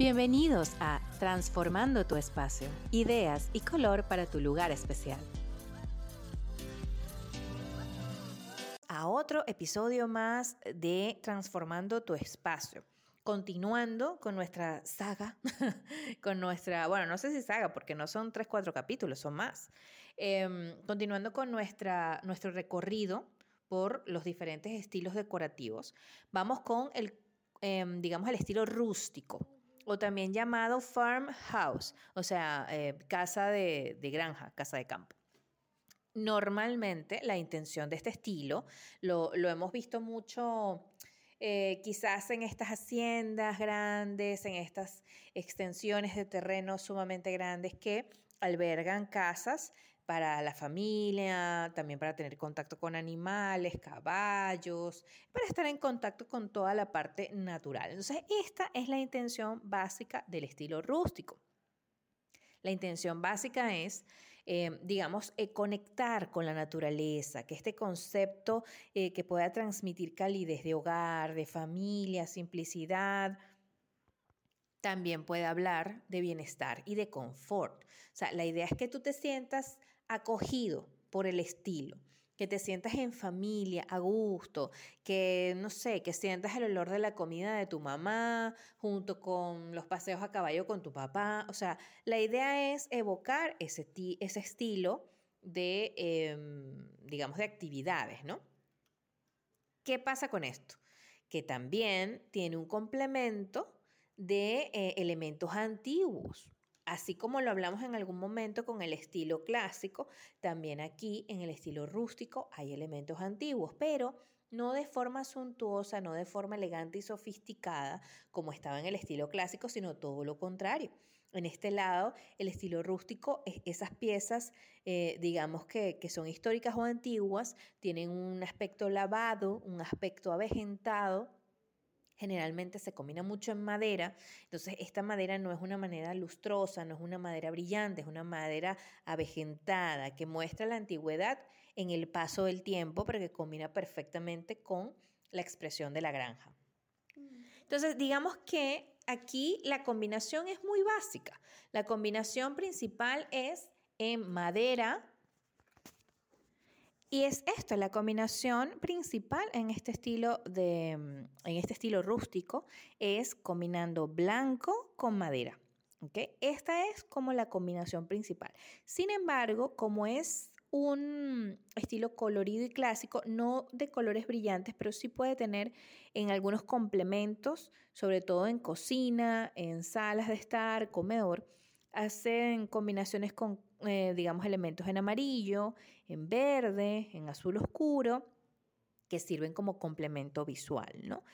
Bienvenidos a Transformando tu espacio, ideas y color para tu lugar especial. A otro episodio más de Transformando tu espacio. Continuando con nuestra saga, con nuestra, bueno, no sé si saga, porque no son tres, cuatro capítulos, son más. Em, continuando con nuestra, nuestro recorrido por los diferentes estilos decorativos, vamos con el, em, digamos, el estilo rústico o también llamado farmhouse, o sea, eh, casa de, granja, casa de campo. Normalmente la intención de este estilo lo, hemos visto mucho eh, quizás en estas haciendas grandes, en estas extensiones de terreno sumamente grandes que albergan casas para la familia, también para tener contacto con animales, caballos, para estar en contacto con toda la parte natural. Entonces, esta es la intención básica del estilo rústico. La intención básica es, eh, digamos, eh, conectar con la naturaleza, que este concepto eh, que pueda transmitir calidez de hogar, de familia, simplicidad, también puede hablar de bienestar y de confort. O sea, la idea es que tú te sientas acogido por el estilo, que te sientas en familia, a gusto, que no sé, que sientas el olor de la comida de tu mamá junto con los paseos a caballo con tu papá. O sea, la idea es evocar ese, ese estilo de, em, digamos, de actividades, ¿no? ¿Qué pasa con esto? Que también tiene un complemento de eh, elementos antiguos. Así como lo hablamos en algún momento con el estilo clásico, también aquí en el estilo rústico hay elementos antiguos, pero no de forma suntuosa, no de forma elegante y sofisticada como estaba en el estilo clásico, sino todo lo contrario. En este lado, el estilo rústico, esas piezas, eh, digamos que, que son históricas o antiguas, tienen un aspecto lavado, un aspecto avejentado, generalmente se combina mucho en madera, entonces esta madera no es una madera lustrosa, no es una madera brillante, es una madera avejentada que muestra la antigüedad en el paso del tiempo, pero que combina perfectamente con la expresión de la granja. Entonces, digamos que aquí la combinación es muy básica. La combinación principal es en madera, y es esto, la combinación principal en este estilo de en este estilo rústico es combinando blanco con madera. ¿okay? Esta es como la combinación principal. Sin embargo, como es un estilo colorido y clásico, no de colores brillantes, pero sí puede tener en algunos complementos, sobre todo en cocina, en salas de estar, comedor, hacen combinaciones con, eh, digamos, elementos en amarillo, en verde, en azul oscuro, que sirven como complemento visual, ¿no?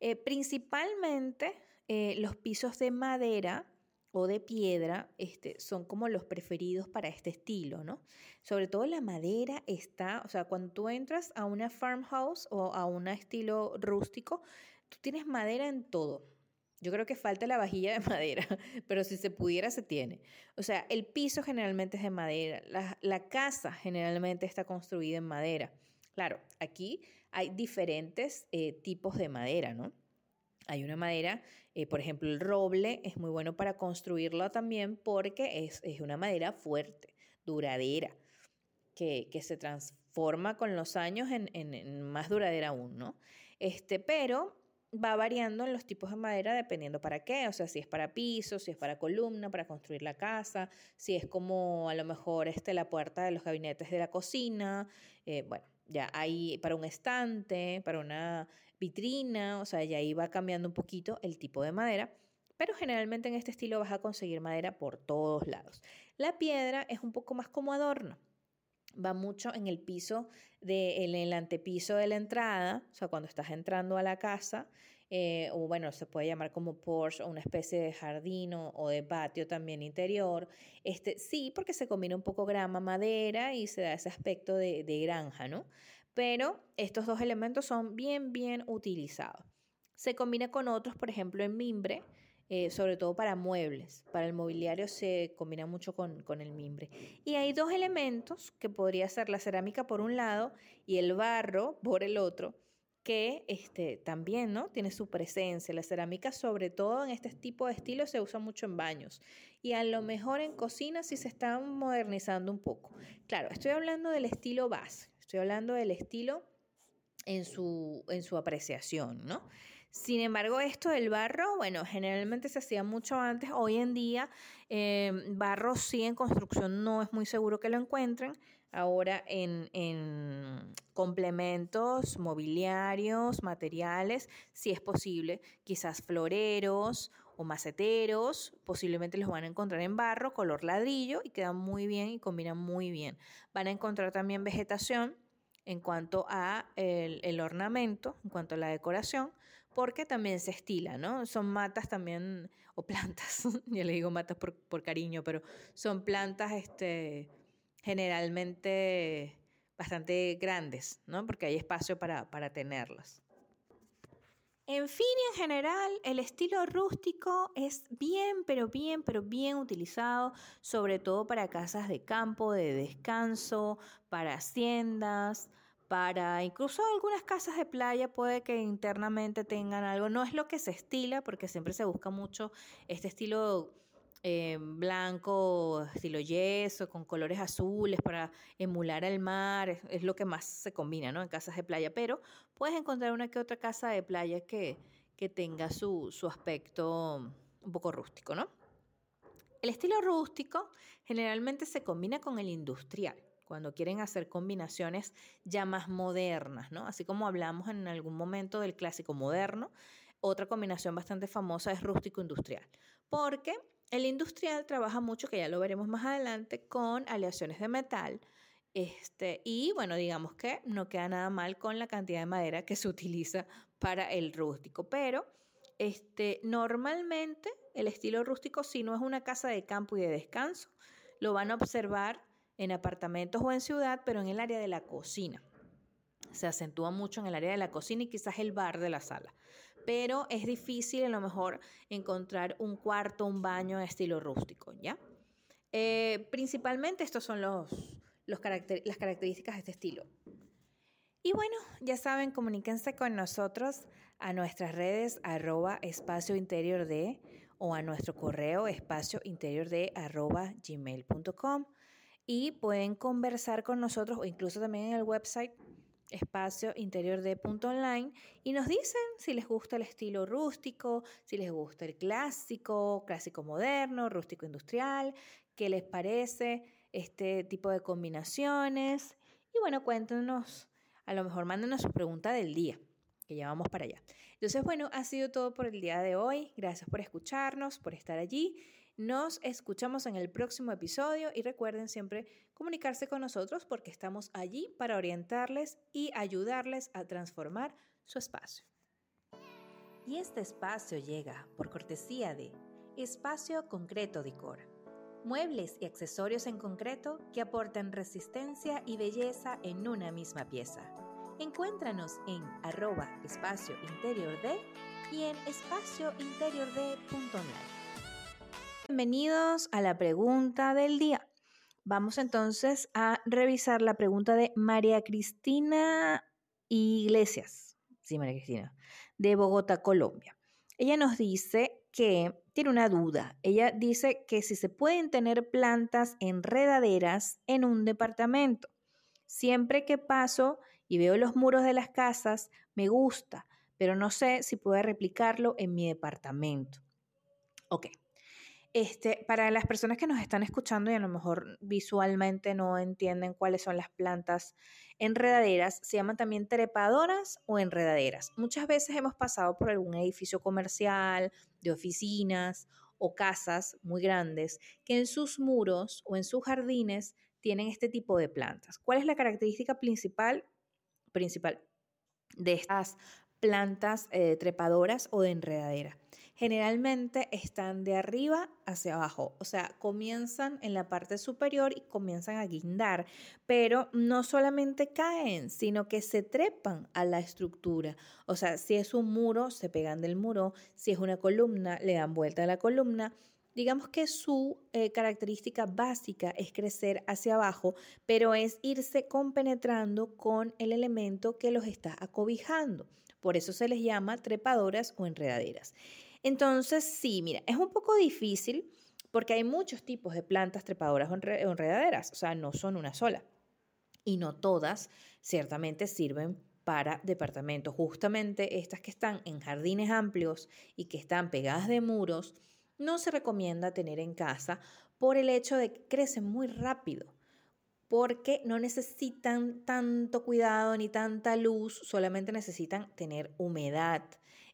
Eh, principalmente eh, los pisos de madera o de piedra este, son como los preferidos para este estilo, ¿no? Sobre todo la madera está, o sea, cuando tú entras a una farmhouse o a un estilo rústico, tú tienes madera en todo. Yo creo que falta la vajilla de madera, pero si se pudiera, se tiene. O sea, el piso generalmente es de madera, la, casa generalmente está construida en madera. Claro, aquí hay diferentes eh, tipos de madera, ¿no? Hay una madera, eh, por ejemplo, el roble es muy bueno para construirlo también porque es, una madera fuerte, duradera, que, se transforma con los años en, en, más duradera aún, ¿no? Este, pero va variando en los tipos de madera dependiendo para qué, o sea, si es para piso, si es para columna, para construir la casa, si es como a lo mejor este, la puerta de los gabinetes de la cocina, eh, bueno, ya hay para un estante, para una vitrina, o sea, ya ahí va cambiando un poquito el tipo de madera. Pero generalmente en este estilo vas a conseguir madera por todos lados. La piedra es un poco más como adorno va mucho en el piso, de, en el antepiso de la entrada, o sea, cuando estás entrando a la casa, eh, o bueno, se puede llamar como porche o una especie de jardín o, de patio también interior. Este, sí, porque se combina un poco grama, madera y se da ese aspecto de, de granja, ¿no? Pero estos dos elementos son bien, bien utilizados. Se combina con otros, por ejemplo, en mimbre, eh, sobre todo para muebles. Para el mobiliario se combina mucho con, con, el mimbre. Y hay dos elementos que podría ser la cerámica por un lado y el barro por el otro, que este, también ¿no? tiene su presencia. La cerámica, sobre todo en este tipo de estilo, se usa mucho en baños. Y a lo mejor en cocina sí se está modernizando un poco. Claro, estoy hablando del estilo base, estoy hablando del estilo en su, en su apreciación, ¿no? Sin embargo, esto del barro, bueno, generalmente se hacía mucho antes. Hoy en día, eh, barro sí en construcción no es muy seguro que lo encuentren. Ahora en, en, complementos mobiliarios, materiales, si es posible, quizás floreros o maceteros, posiblemente los van a encontrar en barro, color ladrillo y quedan muy bien y combinan muy bien. Van a encontrar también vegetación en cuanto a el ornamento, en cuanto a la decoración, porque también se estila, ¿no? Son matas también, o plantas, ya le digo matas por, por cariño, pero son plantas este, generalmente bastante grandes, ¿no? Porque hay espacio para, para tenerlas. En fin, en general, el estilo rústico es bien, pero bien, pero bien utilizado, sobre todo para casas de campo, de descanso, para haciendas, para incluso algunas casas de playa puede que internamente tengan algo. No es lo que se estila, porque siempre se busca mucho este estilo eh, blanco, estilo yeso, con colores azules para emular el mar. Es, lo que más se combina en casas de playa. Pero puedes encontrar una que otra casa de playa que, que tenga su, su aspecto un poco rústico, ¿no? El estilo rústico generalmente se combina con el industrial cuando quieren hacer combinaciones ya más modernas, ¿no? Así como hablamos en algún momento del clásico moderno, otra combinación bastante famosa es rústico industrial, porque el industrial trabaja mucho, que ya lo veremos más adelante, con aleaciones de metal. Este, y bueno, digamos que no queda nada mal con la cantidad de madera que se utiliza para el rústico, pero este, normalmente el estilo rústico, si no es una casa de campo y de descanso, lo van a observar en apartamentos o en ciudad, pero en el área de la cocina. Se acentúa mucho en el área de la cocina y quizás el bar de la sala. Pero es difícil a lo mejor encontrar un cuarto, un baño en estilo rústico, ¿ya? Eh, principalmente estos son los, los las características de este estilo. Y bueno, ya saben, comuníquense con nosotros a nuestras redes arroba espacio interior de o a nuestro correo espacio interior de arroba gmail.com y pueden conversar con nosotros o incluso también en el website espacio y nos dicen si les gusta el estilo rústico, si les gusta el clásico, clásico moderno, rústico industrial, qué les parece este tipo de combinaciones. Y bueno, cuéntenos, a lo mejor mándenos su pregunta del día, que ya vamos para allá. Entonces, bueno, ha sido todo por el día de hoy. Gracias por escucharnos, por estar allí nos escuchamos en el próximo episodio y recuerden siempre comunicarse con nosotros porque estamos allí para orientarles y ayudarles a transformar su espacio. Y este espacio llega por cortesía de Espacio Concreto Decor. Muebles y accesorios en concreto que aportan resistencia y belleza en una misma pieza. Encuéntranos en arroba espacio interior de y en espaciointeriorde.online. Bienvenidos a la pregunta del día. Vamos entonces a revisar la pregunta de María Cristina Iglesias. Sí, María Cristina, de Bogotá, Colombia. Ella nos dice que tiene una duda. Ella dice que si se pueden tener plantas enredaderas en un departamento. Siempre que paso y veo los muros de las casas, me gusta, pero no sé si puedo replicarlo en mi departamento. Ok, este, para las personas que nos están escuchando y a lo mejor visualmente no entienden cuáles son las plantas enredaderas, se llaman también trepadoras o enredaderas. Muchas veces hemos pasado por algún edificio comercial, de oficinas o casas muy grandes que en sus muros o en sus jardines tienen este tipo de plantas. ¿Cuál es la característica principal, principal de estas plantas eh, trepadoras o de enredadera? Generalmente están de arriba hacia abajo, o sea, comienzan en la parte superior y comienzan a guindar, pero no solamente caen, sino que se trepan a la estructura. O sea, si es un muro, se pegan del muro, si es una columna, le dan vuelta a la columna. digamos que su eh, característica básica es crecer hacia abajo, pero es irse compenetrando con el elemento que los está acobijando. Por eso se les llama trepadoras o enredaderas. Entonces, sí, mira, es un poco difícil porque hay muchos tipos de plantas trepadoras o enredaderas, o sea, no son una sola. Y no todas ciertamente sirven para departamentos. Justamente estas que están en jardines amplios y que están pegadas de muros, no se recomienda tener en casa por el hecho de que crecen muy rápido, porque no necesitan tanto cuidado ni tanta luz, solamente necesitan tener humedad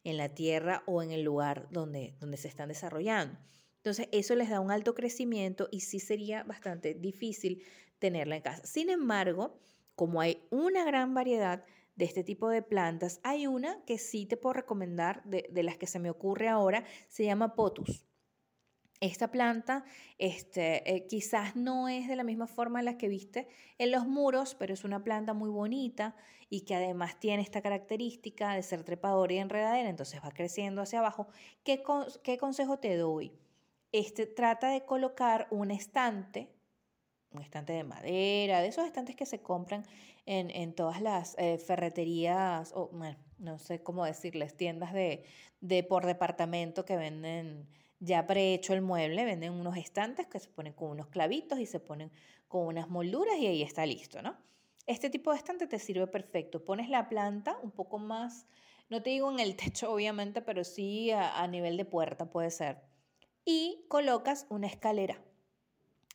en la tierra o en el lugar donde, donde se están desarrollando. Entonces, eso les da un alto crecimiento y sí sería bastante difícil tenerla en casa. Sin embargo, como hay una gran variedad de este tipo de plantas, hay una que sí te puedo recomendar, de, las que se me ocurre ahora, se llama Potus. Esta planta este, eh, quizás no es de la misma forma en la que viste en los muros, pero es una planta muy bonita y que además tiene esta característica de ser trepadora y enredadera, entonces va creciendo hacia abajo. ¿Qué, qué consejo te doy? este, trata de colocar un estante, un estante de madera, de esos estantes que se compran en, todas las eh, ferreterías, o no sé cómo decirles, tiendas de, de por departamento que venden ya prehecho el mueble, venden unos estantes que se ponen con unos clavitos y se ponen con unas molduras y ahí está listo, ¿no? Este tipo de estante te sirve perfecto. Pones la planta un poco más, no te digo en el techo obviamente, pero sí a nivel de puerta puede ser y colocas una escalera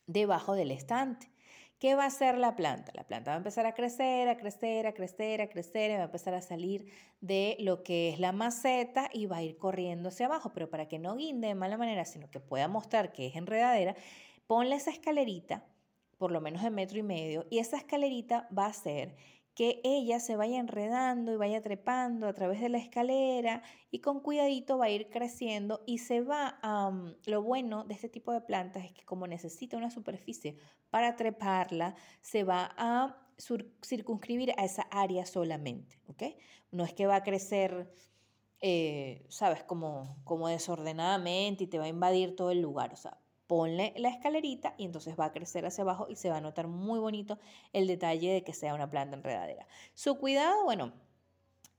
debajo del estante. ¿Qué va a hacer la planta? La planta va a empezar a crecer, a crecer, a crecer, a crecer, y va a empezar a salir de lo que es la maceta y va a ir corriendo hacia abajo, pero para que no guinde de mala manera, sino que pueda mostrar que es enredadera, ponle esa escalerita, por lo menos de metro y medio, y esa escalerita va a ser que ella se vaya enredando y vaya trepando a través de la escalera y con cuidadito va a ir creciendo y se va a... lo bueno de este tipo de plantas es que como necesita una superficie para treparla, se va a circunscribir a esa área solamente. No es que va a crecer, eh, sabes, como, como desordenadamente y te va a invadir todo el lugar, o sea, ponle la escalerita y entonces va a crecer hacia abajo y se va a notar muy bonito el detalle de que sea una planta enredadera. Su cuidado, bueno,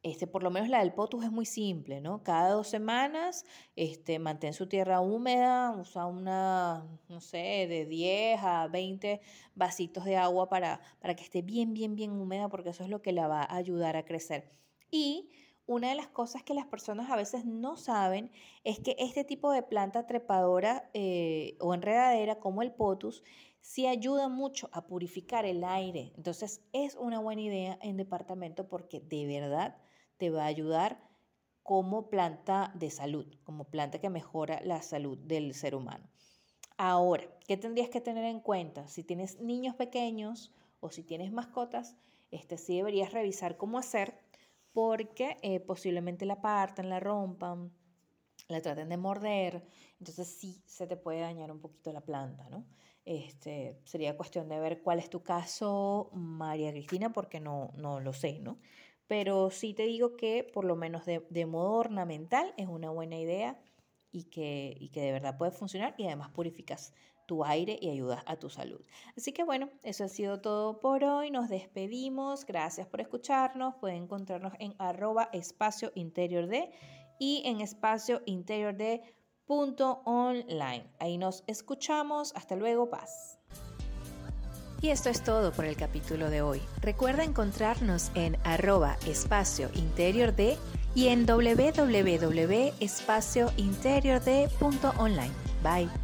este, por lo menos la del potus es muy simple, ¿no? Cada dos semanas este, mantén su tierra húmeda, usa una, no sé, de 10 a 20 vasitos de agua para, para que esté bien, bien, bien húmeda, porque eso es lo que la va a ayudar a crecer. Y una de las cosas que las personas a veces no saben es que este tipo de planta trepadora eh, o enredadera como el potus sí ayuda mucho a purificar el aire. Entonces es una buena idea en departamento porque de verdad te va a ayudar como planta de salud, como planta que mejora la salud del ser humano. Ahora, ¿qué tendrías que tener en cuenta? Si tienes niños pequeños o si tienes mascotas, este sí deberías revisar cómo hacer porque eh, posiblemente la partan, la rompan, la traten de morder, entonces sí se te puede dañar un poquito la planta, ¿no? Este, sería cuestión de ver cuál es tu caso, María Cristina, porque no, no lo sé, ¿no? Pero sí te digo que por lo menos de, de modo ornamental es una buena idea y que, y que de verdad puede funcionar y además purificas tu aire y ayudas a tu salud. Así que bueno, eso ha sido todo por hoy. Nos despedimos. Gracias por escucharnos. Pueden encontrarnos en arroba espacio interior de y en espacio de punto. Ahí nos escuchamos. Hasta luego. Paz. Y esto es todo por el capítulo de hoy. Recuerda encontrarnos en arroba espacio interior de y en www.espaciointeriorde.online. Bye.